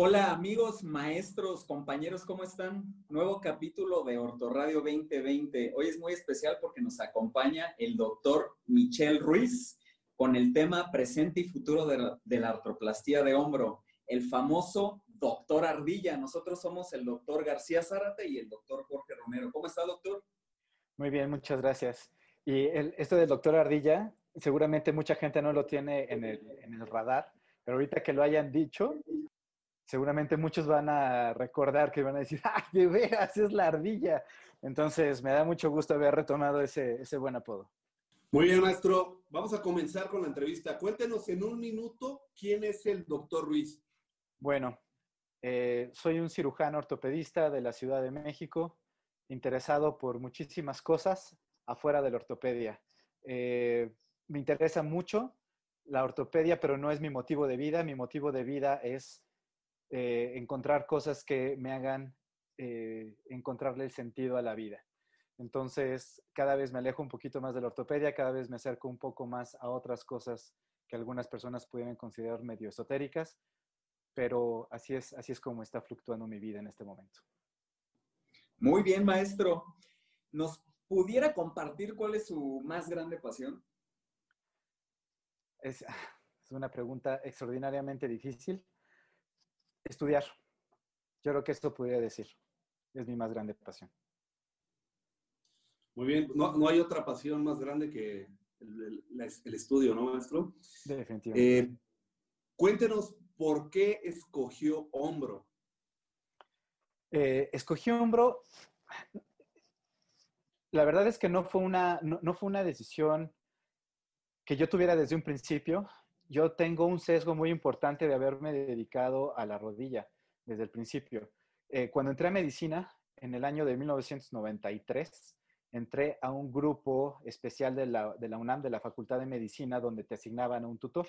Hola amigos, maestros, compañeros, ¿cómo están? Nuevo capítulo de Ortoradio 2020. Hoy es muy especial porque nos acompaña el doctor Michel Ruiz con el tema presente y futuro de la, de la artroplastía de hombro, el famoso doctor Ardilla. Nosotros somos el doctor García Zárate y el doctor Jorge Romero. ¿Cómo está, doctor? Muy bien, muchas gracias. Y esto del doctor Ardilla, seguramente mucha gente no lo tiene en el, en el radar, pero ahorita que lo hayan dicho, seguramente muchos van a recordar que van a decir, ¡ah, de veras, es la ardilla! Entonces, me da mucho gusto haber retomado ese, ese buen apodo. Muy bien, maestro. Vamos a comenzar con la entrevista. Cuéntenos en un minuto quién es el doctor Ruiz. Bueno, eh, soy un cirujano ortopedista de la Ciudad de México, interesado por muchísimas cosas afuera de la ortopedia. Eh, me interesa mucho la ortopedia, pero no es mi motivo de vida. Mi motivo de vida es eh, encontrar cosas que me hagan eh, encontrarle el sentido a la vida. Entonces, cada vez me alejo un poquito más de la ortopedia, cada vez me acerco un poco más a otras cosas que algunas personas pueden considerar medio esotéricas, pero así es, así es como está fluctuando mi vida en este momento. Muy bien, maestro. ¿Nos pudiera compartir cuál es su más grande pasión? Es, es una pregunta extraordinariamente difícil. Estudiar. Yo creo que esto podría decir. Es mi más grande pasión. Muy bien. No, no hay otra pasión más grande que el, el, el estudio, ¿no, maestro? Definitivamente. Eh, cuéntenos por qué escogió hombro. Eh, escogí hombro. La verdad es que no fue, una, no, no fue una decisión que yo tuviera desde un principio. Yo tengo un sesgo muy importante de haberme dedicado a la rodilla desde el principio. Eh, cuando entré a medicina, en el año de 1993, entré a un grupo especial de la, de la, UNAM, de la Facultad de Medicina, donde te asignaban un tutor.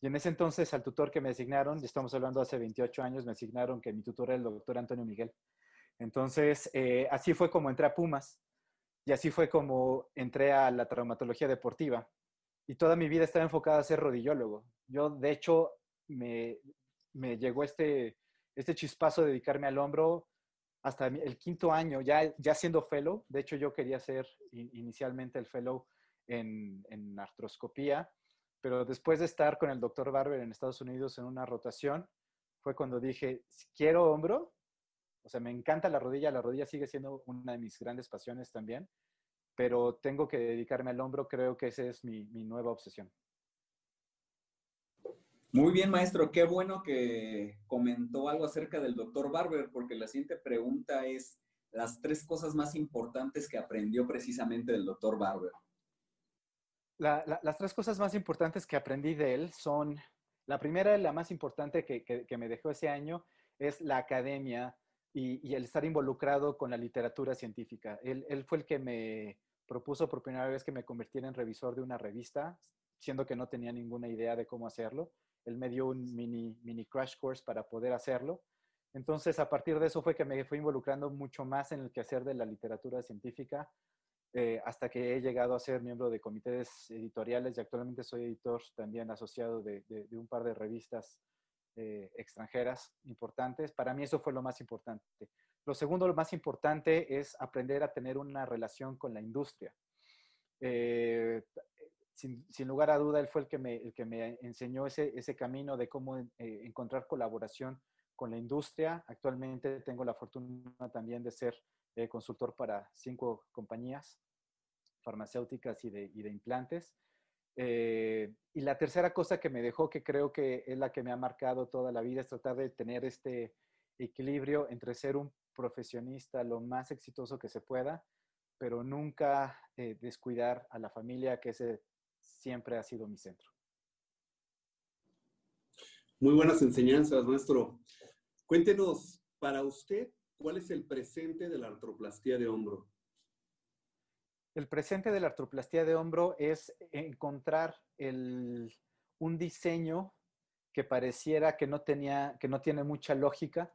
Y en ese entonces al tutor que me asignaron, estamos hablando hace 28 años, me asignaron que mi tutor era el doctor Antonio Miguel. Entonces, eh, así fue como entré a Pumas y así fue como entré a la traumatología deportiva. Y toda mi vida estaba enfocada a ser rodillólogo. Yo, de hecho, me, me llegó este, este chispazo de dedicarme al hombro hasta el quinto año, ya, ya siendo fellow. De hecho, yo quería ser inicialmente el fellow en, en artroscopía, pero después de estar con el doctor Barber en Estados Unidos en una rotación, fue cuando dije, quiero hombro, o sea, me encanta la rodilla, la rodilla sigue siendo una de mis grandes pasiones también, pero tengo que dedicarme al hombro, creo que esa es mi, mi nueva obsesión. Muy bien, maestro. Qué bueno que comentó algo acerca del doctor Barber, porque la siguiente pregunta es las tres cosas más importantes que aprendió precisamente del doctor Barber. La, la, las tres cosas más importantes que aprendí de él son, la primera, la más importante que, que, que me dejó ese año, es la academia y, y, el estar involucrado con la literatura científica. Él, él fue el que me propuso por primera vez que me convirtiera en revisor de una revista, siendo que no tenía ninguna idea de cómo hacerlo. Él me dio un mini, mini crash course para poder hacerlo. Entonces, a partir de eso fue que me fui involucrando mucho más en el quehacer de la literatura científica, eh, hasta que he llegado a ser miembro de comités editoriales y actualmente soy editor también asociado de, un par de revistas eh, extranjeras importantes. Para mí eso fue lo más importante. Lo segundo, lo más importante es aprender a tener una relación con la industria. Eh, sin, sin, lugar a duda, él fue el que me, el que me enseñó ese, ese camino de cómo eh, encontrar colaboración con la industria. Actualmente tengo la fortuna también de ser eh, consultor para cinco compañías farmacéuticas y de, y de implantes. Eh, y la tercera cosa que me dejó, que creo que es la que me ha marcado toda la vida, es tratar de tener este equilibrio entre ser un profesionista lo más exitoso que se pueda, pero nunca eh, descuidar a la familia, que ese siempre ha sido mi centro. Muy buenas enseñanzas, maestro. Cuéntenos, para usted, ¿cuál es el presente de la artroplastía de hombro? El presente de la artroplastía de hombro es encontrar el, un diseño que pareciera que no, tenía, que no tiene mucha lógica,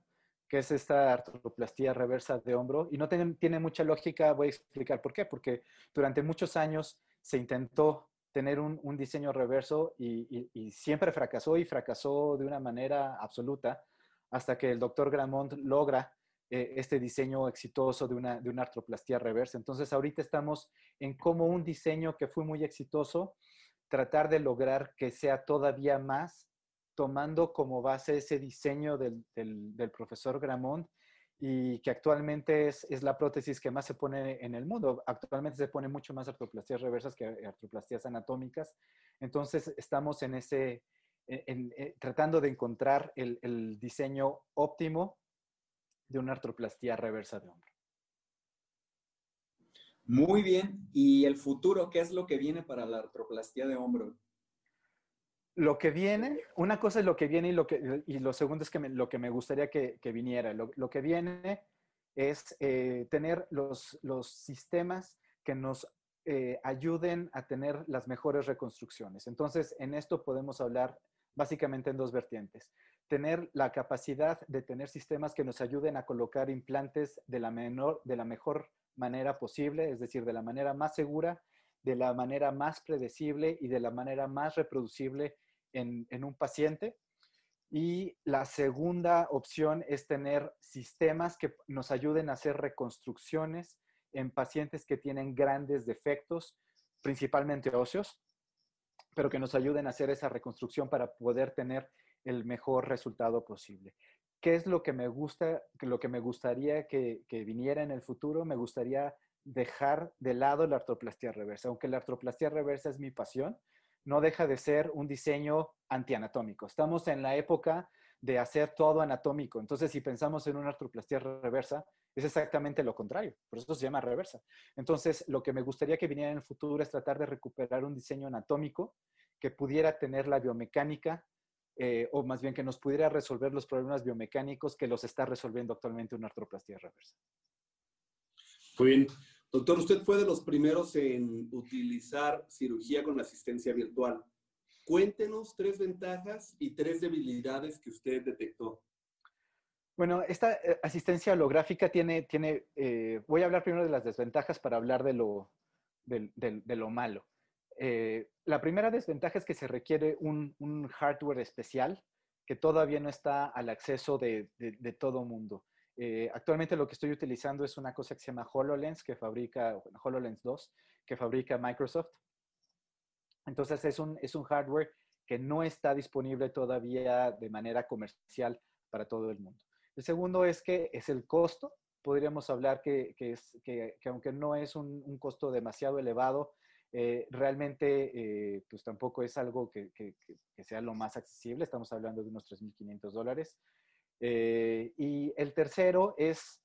que es esta artroplastía reversa de hombro. Y no tiene, mucha lógica, voy a explicar por qué. Porque durante muchos años se intentó tener un, diseño reverso y, siempre fracasó y fracasó de una manera absoluta hasta que el doctor Gramont logra eh, este diseño exitoso de una, de una artroplastía reversa. Entonces, ahorita estamos en cómo un diseño que fue muy exitoso, tratar de lograr que sea todavía más, tomando como base ese diseño del, del, profesor Gramont y que actualmente es, es, la prótesis que más se pone en el mundo. Actualmente se pone mucho más artroplastías reversas que artroplastías anatómicas. Entonces, estamos en ese, en, eh, tratando de encontrar el, el, diseño óptimo de una artroplastía reversa de hombro. Muy bien. ¿Y el futuro? ¿Qué es lo que viene para la artroplastía de hombro? Lo que viene, una cosa es lo que viene y lo, que, y lo segundo es que lo que me gustaría que, que viniera. Lo, lo, que viene es eh, tener los, los sistemas que nos eh, ayuden a tener las mejores reconstrucciones. Entonces, en esto podemos hablar básicamente en dos vertientes. Tener la capacidad de tener sistemas que nos ayuden a colocar implantes de la, menor, de la mejor manera posible, es decir, de la manera más segura, de la manera más predecible y de la manera más reproducible en, en un paciente. Y la segunda opción es tener sistemas que nos ayuden a hacer reconstrucciones en pacientes que tienen grandes defectos, principalmente óseos, pero que nos ayuden a hacer esa reconstrucción para poder tener el mejor resultado posible. ¿Qué es lo que me gusta, lo que me gustaría que, que viniera en el futuro? Me gustaría dejar de lado la artroplastía reversa. Aunque la artroplastía reversa es mi pasión, no deja de ser un diseño antianatómico. Estamos en la época de hacer todo anatómico. Entonces, si pensamos en una artroplastía reversa, es exactamente lo contrario. Por eso se llama reversa. Entonces, lo que me gustaría que viniera en el futuro es tratar de recuperar un diseño anatómico que pudiera tener la biomecánica, eh, o más bien que nos pudiera resolver los problemas biomecánicos que los está resolviendo actualmente una artroplastía reversa. Muy bien. Doctor, usted fue de los primeros en utilizar cirugía con asistencia virtual. Cuéntenos tres ventajas y tres debilidades que usted detectó. Bueno, esta eh, asistencia holográfica tiene, tiene eh, voy a hablar primero de las desventajas para hablar de lo, de, lo malo. Eh, la primera desventaja es que se requiere un, un, hardware especial que todavía no está al acceso de, de todo mundo. Actualmente lo que estoy utilizando es una cosa que se llama HoloLens, que fabrica, HoloLens 2, que fabrica Microsoft. Entonces es un, es un hardware que no está disponible todavía de manera comercial para todo el mundo. El segundo es que es el costo. Podríamos hablar que, que, es, que, que aunque no es un, un, costo demasiado elevado, eh, realmente eh, pues tampoco es algo que, sea lo más accesible. Estamos hablando de unos 3.500 dólares. Eh, y el tercero es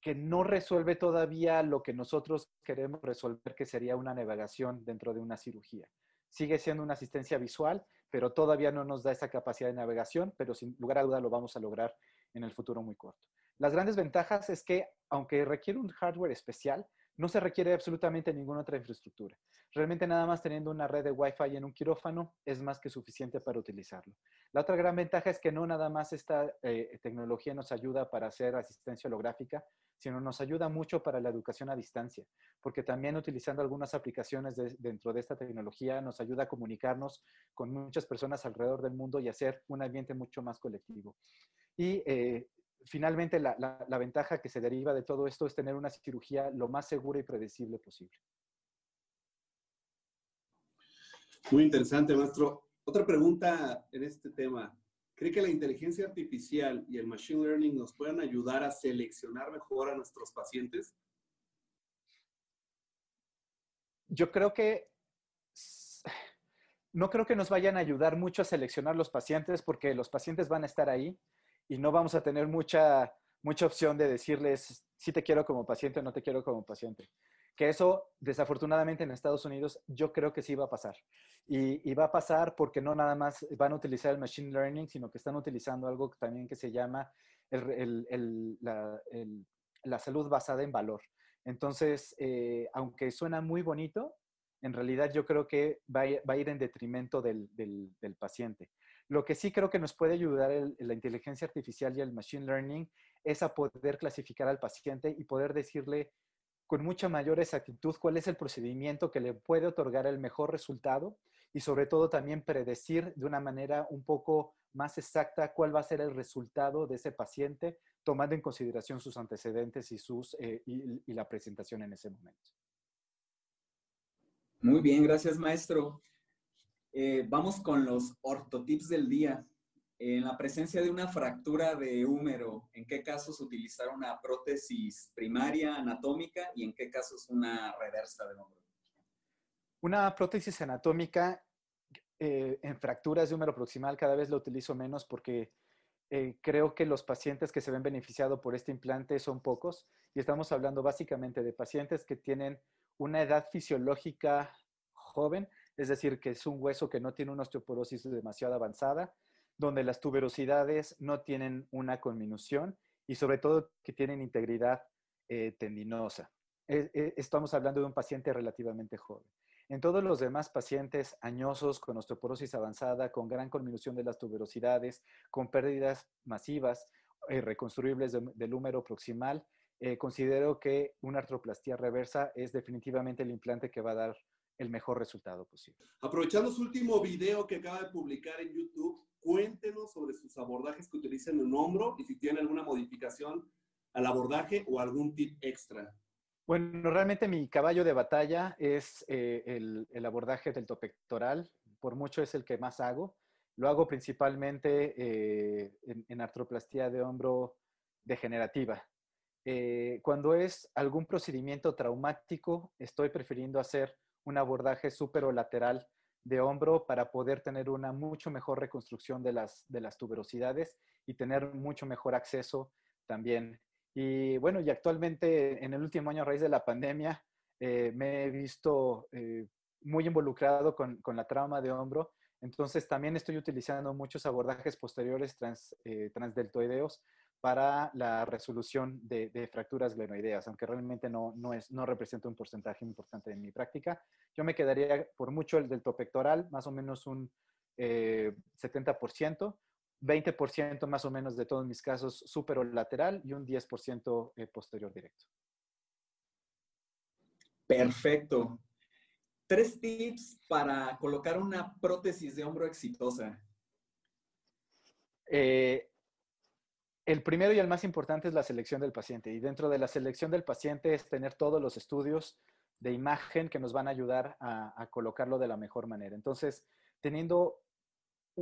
que no resuelve todavía lo que nosotros queremos resolver, que sería una navegación dentro de una cirugía. Sigue siendo una asistencia visual, pero todavía no nos da esa capacidad de navegación, pero sin lugar a duda lo vamos a lograr en el futuro muy corto. Las grandes ventajas es que, aunque requiere un hardware especial, no se requiere absolutamente ninguna otra infraestructura. Realmente nada más teniendo una red de Wi-Fi en un quirófano es más que suficiente para utilizarlo. La otra gran ventaja es que no nada más esta eh, tecnología nos ayuda para hacer asistencia holográfica, sino nos ayuda mucho para la educación a distancia, porque también utilizando algunas aplicaciones de, dentro de esta tecnología nos ayuda a comunicarnos con muchas personas alrededor del mundo y hacer un ambiente mucho más colectivo. Y eh, finalmente la, ventaja que se deriva de todo esto es tener una cirugía lo más segura y predecible posible. Muy interesante, maestro. Otra pregunta en este tema. ¿Cree que la inteligencia artificial y el machine learning nos puedan ayudar a seleccionar mejor a nuestros pacientes? Yo creo que no creo que nos vayan a ayudar mucho a seleccionar los pacientes porque los pacientes van a estar ahí y no vamos a tener mucha, mucha opción de decirles si te quiero como paciente o no te quiero como paciente. Que eso, desafortunadamente en Estados Unidos, yo creo que sí va a pasar. Y, va a pasar porque no nada más van a utilizar el machine learning, sino que están utilizando algo también que se llama la, salud basada en valor. Entonces, eh, aunque suena muy bonito, en realidad yo creo que va a, ir en detrimento del, paciente. Lo que sí creo que nos puede ayudar la inteligencia artificial y el machine learning es a poder clasificar al paciente y poder decirle con mucha mayor exactitud cuál es el procedimiento que le puede otorgar el mejor resultado y sobre todo también predecir de una manera un poco más exacta cuál va a ser el resultado de ese paciente, tomando en consideración sus antecedentes y, sus, eh, y, la presentación en ese momento. Muy bien, gracias maestro. Eh, vamos con los ortotips del día. En la presencia de una fractura de húmero, ¿en qué casos utilizar una prótesis primaria anatómica y en qué casos una reversa de hombro? Una prótesis anatómica eh, en fracturas de húmero proximal cada vez lo utilizo menos porque eh, creo que los pacientes que se ven beneficiados por este implante son pocos y estamos hablando básicamente de pacientes que tienen una edad fisiológica joven, es decir, que es un hueso que no tiene una osteoporosis demasiado avanzada, donde las tuberosidades no tienen una conminución y sobre todo que tienen integridad eh, tendinosa. estamos hablando de un paciente relativamente joven. En todos los demás pacientes añosos con osteoporosis avanzada, con gran conminución de las tuberosidades, con pérdidas masivas eh, reconstruibles del húmero proximal, eh, considero que una artroplastía reversa es definitivamente el implante que va a dar el mejor resultado posible. Aprovechando su último video que acaba de publicar en YouTube, cuéntenos sobre sus abordajes que utilizan en hombro y si tiene alguna modificación al abordaje o algún tip extra. Bueno, realmente mi caballo de batalla es eh, el, abordaje del topectoral, por mucho es el que más hago. Lo hago principalmente eh, en, artroplastía de hombro degenerativa. Eh, cuando es algún procedimiento traumático, estoy prefiriendo hacer un abordaje lateral de hombro para poder tener una mucho mejor reconstrucción de las, de las tuberosidades y tener mucho mejor acceso también. Y bueno, y actualmente en el último año a raíz de la pandemia eh, me he visto eh, muy involucrado con, con, la trauma de hombro. Entonces también estoy utilizando muchos abordajes posteriores trans, eh, transdeltoideos para la resolución de, fracturas glenoideas, aunque realmente no, no, es, no representa un porcentaje importante en mi práctica. Yo me quedaría por mucho el delto pectoral, más o menos un 70%, eh, 20% más o menos de todos mis casos lateral y un 10% eh, posterior directo. Perfecto. Tres tips para colocar una prótesis de hombro exitosa. Eh, el primero y el más importante es la selección del paciente. Y dentro de la selección del paciente es tener todos los estudios de imagen que nos van a ayudar a, colocarlo de la mejor manera. Entonces, teniendo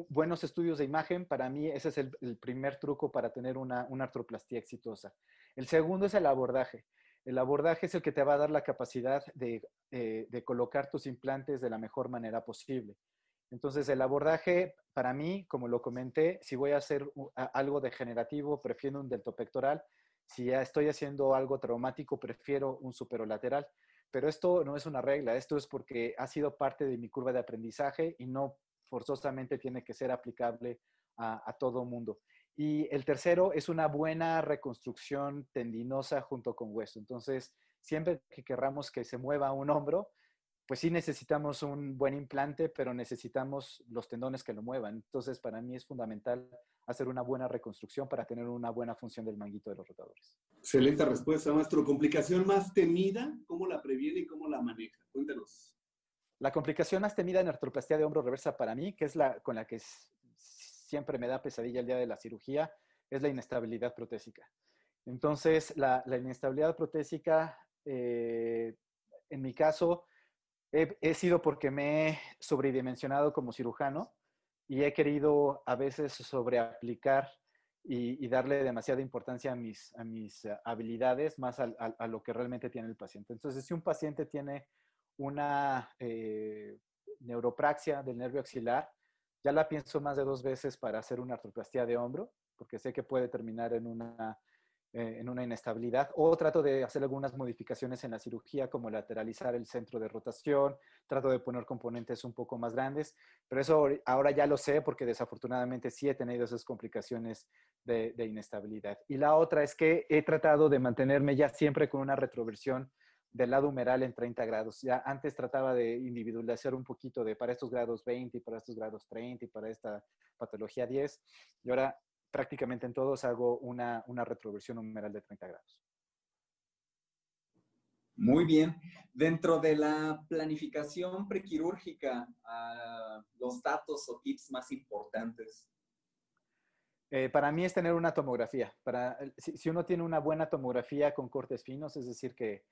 buenos estudios de imagen, para mí ese es el, primer truco para tener una, artroplastía exitosa. El segundo es el abordaje. El abordaje es el que te va a dar la capacidad de eh, colocar tus implantes de la mejor manera posible. Entonces, el abordaje, para mí, como lo comenté, si voy a hacer algo degenerativo, prefiero un deltopectoral. Si ya estoy haciendo algo traumático, prefiero un superolateral. Pero esto no es una regla, esto es porque ha sido parte de mi curva de aprendizaje y no forzosamente tiene que ser aplicable a, a todo mundo. Y el tercero es una buena reconstrucción tendinosa junto con hueso. Entonces, siempre que querramos que se mueva un hombro, pues sí necesitamos un buen implante, pero necesitamos los tendones que lo muevan. Entonces, para mí es fundamental hacer una buena reconstrucción para tener una buena función del manguito de los rotadores. Excelente respuesta, maestro. ¿Complicación más temida? ¿Cómo la previene y cómo la maneja? Cuéntanos. La complicación más temida en artroplastia de hombro reversa para mí, que es la con la que siempre me da pesadilla el día de la cirugía, es la inestabilidad protésica. Entonces, la, inestabilidad protésica, eh, en mi caso, he, sido porque me he sobredimensionado como cirujano y he querido a veces sobreaplicar y, darle demasiada importancia a mis, a mis eh, habilidades más a, lo que realmente tiene el paciente. Entonces, si un paciente tiene una eh, neuropraxia del nervio axilar, ya la pienso más de dos veces para hacer una artroplastia de hombro, porque sé que puede terminar en una eh, en una inestabilidad o trato de hacer algunas modificaciones en la cirugía como lateralizar el centro de rotación, trato de poner componentes un poco más grandes, pero eso ahora ya lo sé porque desafortunadamente sí he tenido esas complicaciones de, inestabilidad. Y la otra es que he tratado de mantenerme ya siempre con una retroversión del lado humeral en 30 grados. Ya antes trataba de individualizar un poquito de para estos grados 20 y para estos grados 30 y para esta patología 10. Y ahora prácticamente en todos hago una, una retroversión humeral de 30 grados. Muy bien. Dentro de la planificación prequirúrgica, ah, los datos o tips más importantes. Eh, para mí es tener una tomografía. Para, si, uno tiene una buena tomografía con cortes finos, es decir, que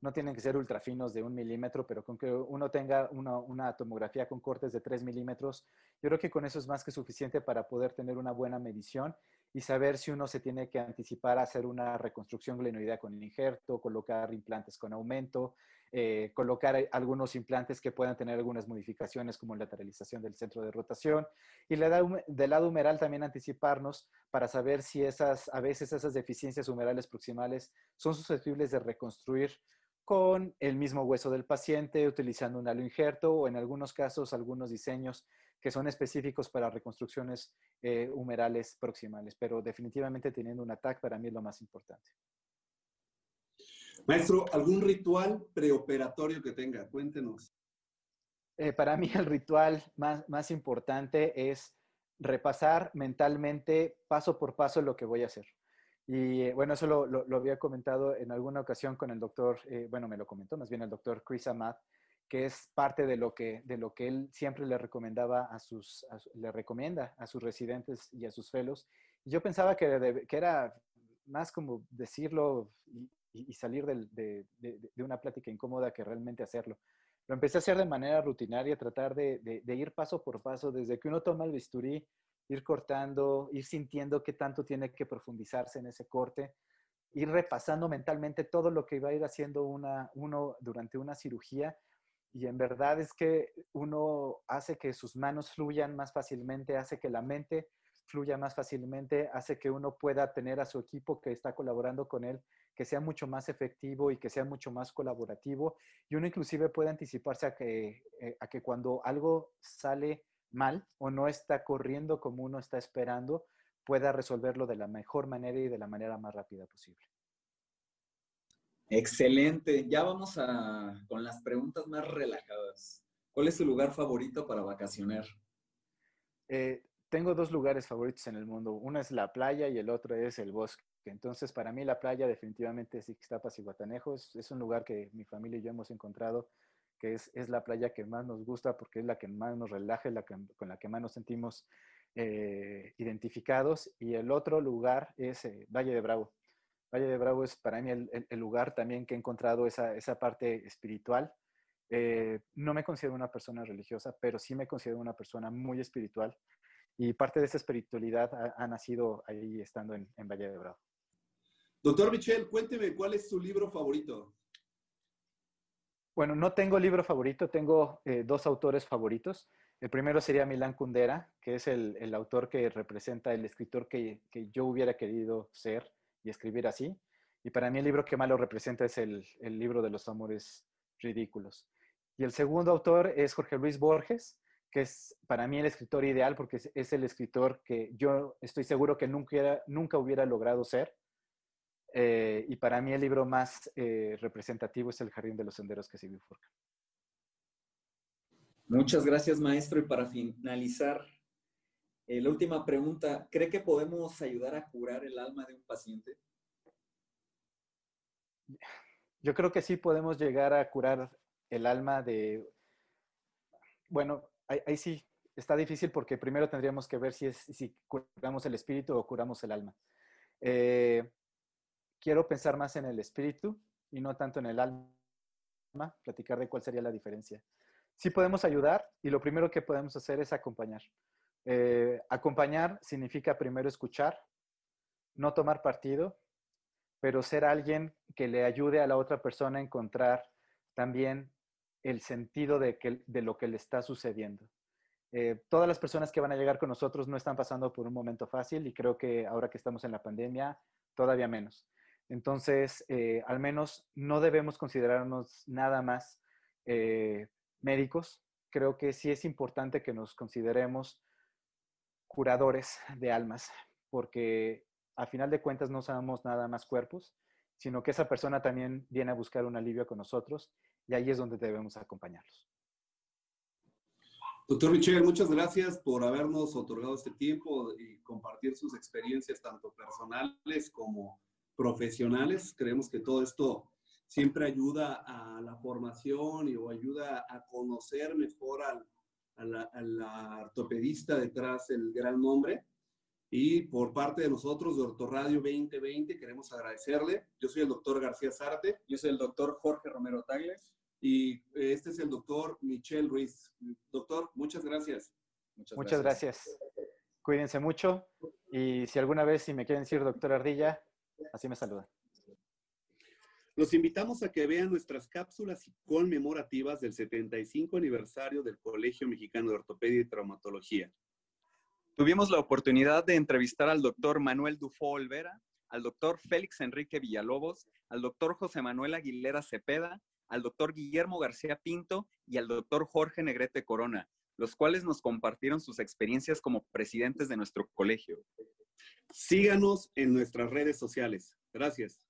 no tienen que ser ultra finos de un milímetro, pero con que uno tenga una, tomografía con cortes de tres milímetros, yo creo que con eso es más que suficiente para poder tener una buena medición y saber si uno se tiene que anticipar a hacer una reconstrucción glenoidea con injerto, colocar implantes con aumento, eh, colocar algunos implantes que puedan tener algunas modificaciones como lateralización del centro de rotación y del lado humeral también anticiparnos para saber si esas, a veces esas deficiencias humerales proximales son susceptibles de reconstruir con el mismo hueso del paciente, utilizando un halo injerto o en algunos casos algunos diseños que son específicos para reconstrucciones eh, humerales proximales, pero definitivamente teniendo un ataque para mí es lo más importante. Maestro, ¿algún ritual preoperatorio que tenga? Cuéntenos. Eh, para mí el ritual más, más importante es repasar mentalmente paso por paso lo que voy a hacer. Y eh, bueno, eso lo, había comentado en alguna ocasión con el doctor, bueno, me lo comentó más bien el doctor Chris Amat, que es parte de lo que, de lo que él siempre le recomendaba a sus, le recomienda a sus residentes y a sus fellows. Yo pensaba que, que era más como decirlo y, salir de, de, una plática incómoda que realmente hacerlo. Lo empecé a hacer de manera rutinaria, tratar de, ir paso por paso, desde que uno toma el bisturí, ir cortando, ir sintiendo qué tanto tiene que profundizarse en ese corte, ir repasando mentalmente todo lo que iba a ir haciendo una, uno durante una cirugía y en verdad es que uno hace que sus manos fluyan más fácilmente, hace que la mente fluya más fácilmente, hace que uno pueda tener a su equipo que está colaborando con él, que sea mucho más efectivo y que sea mucho más colaborativo. Y uno inclusive puede anticiparse a que, eh, a que cuando algo sale mal o no está corriendo como uno está esperando, pueda resolverlo de la mejor manera y de la manera más rápida posible. Excelente. Ya vamos a, con las preguntas más relajadas. ¿Cuál es su lugar favorito para vacacionar? Eh, tengo dos lugares favoritos en el mundo. Uno es la playa y el otro es el bosque. Entonces, para mí la playa definitivamente es Ixtapas y Guatanejos. Es un lugar que mi familia y yo hemos encontrado, que es, es la playa que más nos gusta porque es la que más nos relaja, la con la que más nos sentimos eh, identificados. Y el otro lugar es eh, Valle de Bravo. Valle de Bravo es para mí el, lugar también que he encontrado esa, esa parte espiritual. Eh, no me considero una persona religiosa, pero sí me considero una persona muy espiritual y parte de esa espiritualidad ha, nacido ahí estando en, Valle de Bravo. Doctor Michel, cuénteme cuál es su libro favorito. Bueno, no tengo libro favorito, tengo eh, dos autores favoritos. El primero sería Milán Kundera, que es el, el autor que representa el escritor que, que, yo hubiera querido ser y escribir así. Y para mí el libro que más lo representa es el, el libro de los amores ridículos. Y el segundo autor es Jorge Luis Borges, que es para mí el escritor ideal porque es, el escritor que yo estoy seguro que nunca, nunca hubiera logrado ser. Eh, y para mí el libro más eh, representativo es El Jardín de los Senderos que se bifurcan. Muchas gracias, maestro. Y para finalizar, eh, la última pregunta, ¿cree que podemos ayudar a curar el alma de un paciente? Yo creo que sí podemos llegar a curar el alma de, bueno, ahí, sí, está difícil porque primero tendríamos que ver si, es, si curamos el espíritu o curamos el alma. Eh, quiero pensar más en el espíritu y no tanto en el alma, platicar de cuál sería la diferencia. Sí podemos ayudar y lo primero que podemos hacer es acompañar. Eh, acompañar significa primero escuchar, no tomar partido, pero ser alguien que le ayude a la otra persona a encontrar también el sentido de, que, de lo que le está sucediendo. Eh, todas las personas que van a llegar con nosotros no están pasando por un momento fácil y creo que ahora que estamos en la pandemia, todavía menos. Entonces, eh, al menos no debemos considerarnos nada más médicos. Creo que sí es importante que nos consideremos curadores de almas, porque a final de cuentas no somos nada más cuerpos, sino que esa persona también viene a buscar un alivio con nosotros y ahí es donde debemos acompañarlos. Doctor Michel, muchas gracias por habernos otorgado este tiempo y compartir sus experiencias tanto personales como profesionales. Creemos que todo esto siempre ayuda a la formación y, o ayuda a conocer mejor al, a, la, ortopedista detrás del gran nombre. Y por parte de nosotros de Ortoradio 2020 queremos agradecerle. Yo soy el doctor García Sarte. Yo soy el doctor Jorge Romero Tagles. Y este es el doctor Michelle Ruiz. Doctor, muchas gracias. Muchas, gracias. Cuídense mucho. Y si alguna vez si me quieren decir doctor Ardilla, así me saludan. Los invitamos a que vean nuestras cápsulas conmemorativas del 75 aniversario del Colegio Mexicano de Ortopedia y Traumatología. Tuvimos la oportunidad de entrevistar al doctor Manuel Dufo Olvera, al doctor Félix Enrique Villalobos, al doctor José Manuel Aguilera Cepeda, al doctor Guillermo García Pinto y al doctor Jorge Negrete Corona, los cuales nos compartieron sus experiencias como presidentes de nuestro colegio. Síganos en nuestras redes sociales. Gracias.